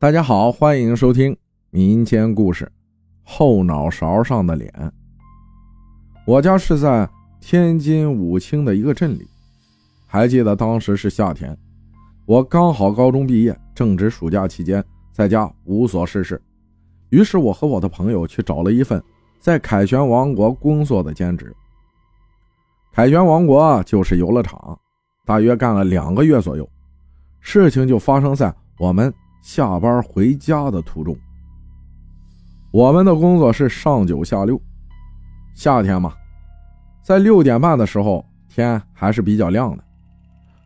大家好，欢迎收听民间故事《后脑勺上的脸》。我家是在天津武清的一个镇里，还记得当时是夏天，我刚好高中毕业，正值暑假期间，在家无所事事，于是我和我的朋友去找了一份在凯旋王国工作的兼职。凯旋王国就是游乐场，大约干了两个月左右，事情就发生在我们。下班回家的途中，我们的工作是上九下六。夏天嘛，在六点半的时候，天还是比较亮的。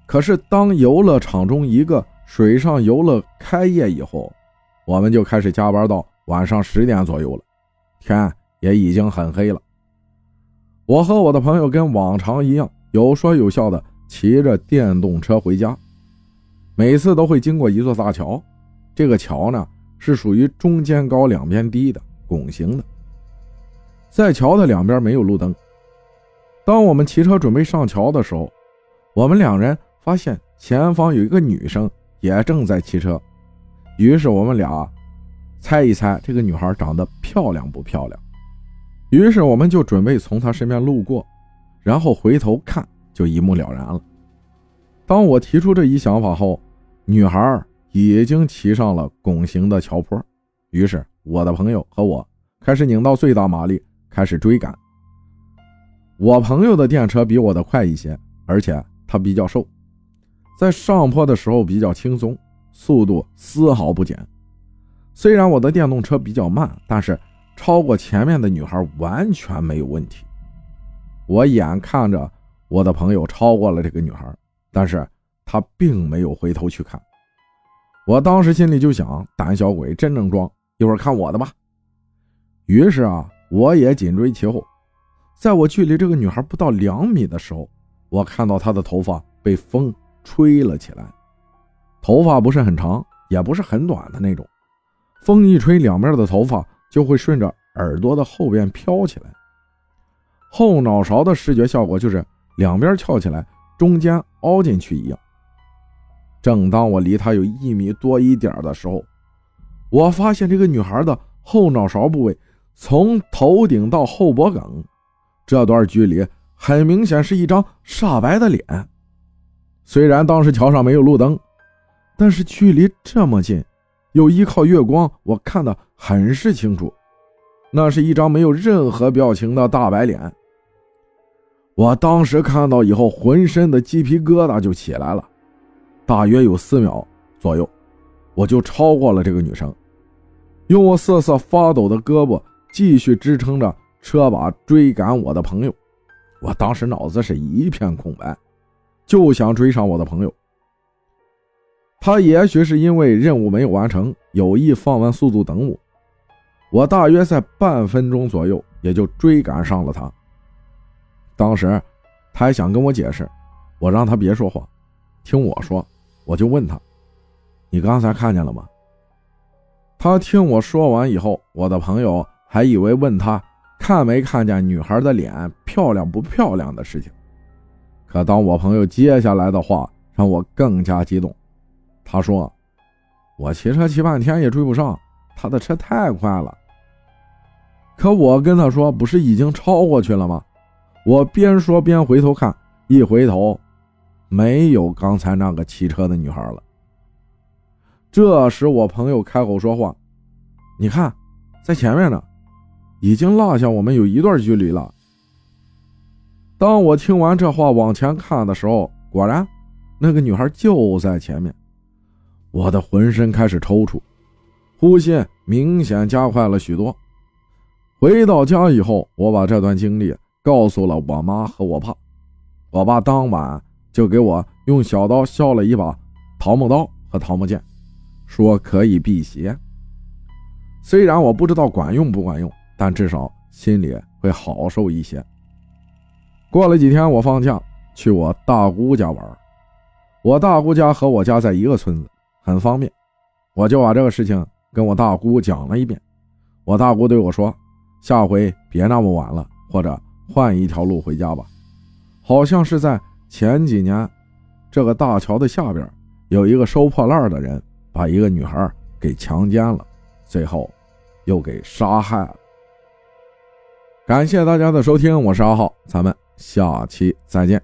可是当游乐场中一个水上游乐开业以后，我们就开始加班到晚上十点左右了，天也已经很黑了。我和我的朋友跟往常一样，有说有笑的骑着电动车回家，每次都会经过一座大桥。这个桥呢是属于中间高两边低的拱形的，在桥的两边没有路灯。当我们骑车准备上桥的时候，我们两人发现前方有一个女生也正在骑车，于是我们俩猜一猜这个女孩长得漂亮不漂亮。于是我们就准备从她身边路过，然后回头看就一目了然了。当我提出这一想法后，女孩。已经骑上了拱形的桥坡，于是我的朋友和我开始拧到最大马力，开始追赶。我朋友的电车比我的快一些，而且他比较瘦，在上坡的时候比较轻松，速度丝毫不减。虽然我的电动车比较慢，但是超过前面的女孩完全没有问题。我眼看着我的朋友超过了这个女孩，但是他并没有回头去看。我当时心里就想：胆小鬼真能装，一会儿看我的吧。于是啊，我也紧追其后。在我距离这个女孩不到两米的时候，我看到她的头发被风吹了起来。头发不是很长，也不是很短的那种，风一吹，两边的头发就会顺着耳朵的后边飘起来。后脑勺的视觉效果就是两边翘起来，中间凹进去一样。正当我离她有一米多一点的时候，我发现这个女孩的后脑勺部位从头顶到后脖梗这段距离，很明显是一张煞白的脸。虽然当时桥上没有路灯，但是距离这么近，又依靠月光，我看得很是清楚，那是一张没有任何表情的大白脸。我当时看到以后，浑身的鸡皮疙瘩就起来了。大约有四秒左右，我就超过了这个女生，用我瑟瑟发抖的胳膊继续支撑着车把追赶我的朋友。我当时脑子是一片空白，就想追上我的朋友。他也许是因为任务没有完成，有意放慢速度等我。我大约在半分钟左右也就追赶上了他。当时他还想跟我解释，我让他别说话，听我说。我就问他：“你刚才看见了吗？”他听我说完以后，我的朋友还以为问他看没看见女孩的脸漂亮不漂亮的事情。可当我朋友接下来的话让我更加激动，他说：“我骑车骑半天也追不上，他的车太快了。”可我跟他说：“不是已经超过去了吗？”我边说边回头看，一回头。没有刚才那个骑车的女孩了。这时，我朋友开口说话：“你看，在前面呢，已经落下我们有一段距离了。”当我听完这话往前看的时候，果然，那个女孩就在前面。我的浑身开始抽搐，呼吸明显加快了许多。回到家以后，我把这段经历告诉了我妈和我爸。我爸当晚。就给我用小刀削了一把桃木刀和桃木剑，说可以辟邪。虽然我不知道管用不管用，但至少心里会好受一些。过了几天，我放假去我大姑家玩。我大姑家和我家在一个村子，很方便。我就把这个事情跟我大姑讲了一遍。我大姑对我说：“下回别那么晚了，或者换一条路回家吧。”好像是在。前几年，这个大桥的下边有一个收破烂的人，把一个女孩给强奸了，最后又给杀害了。感谢大家的收听，我是阿浩，咱们下期再见。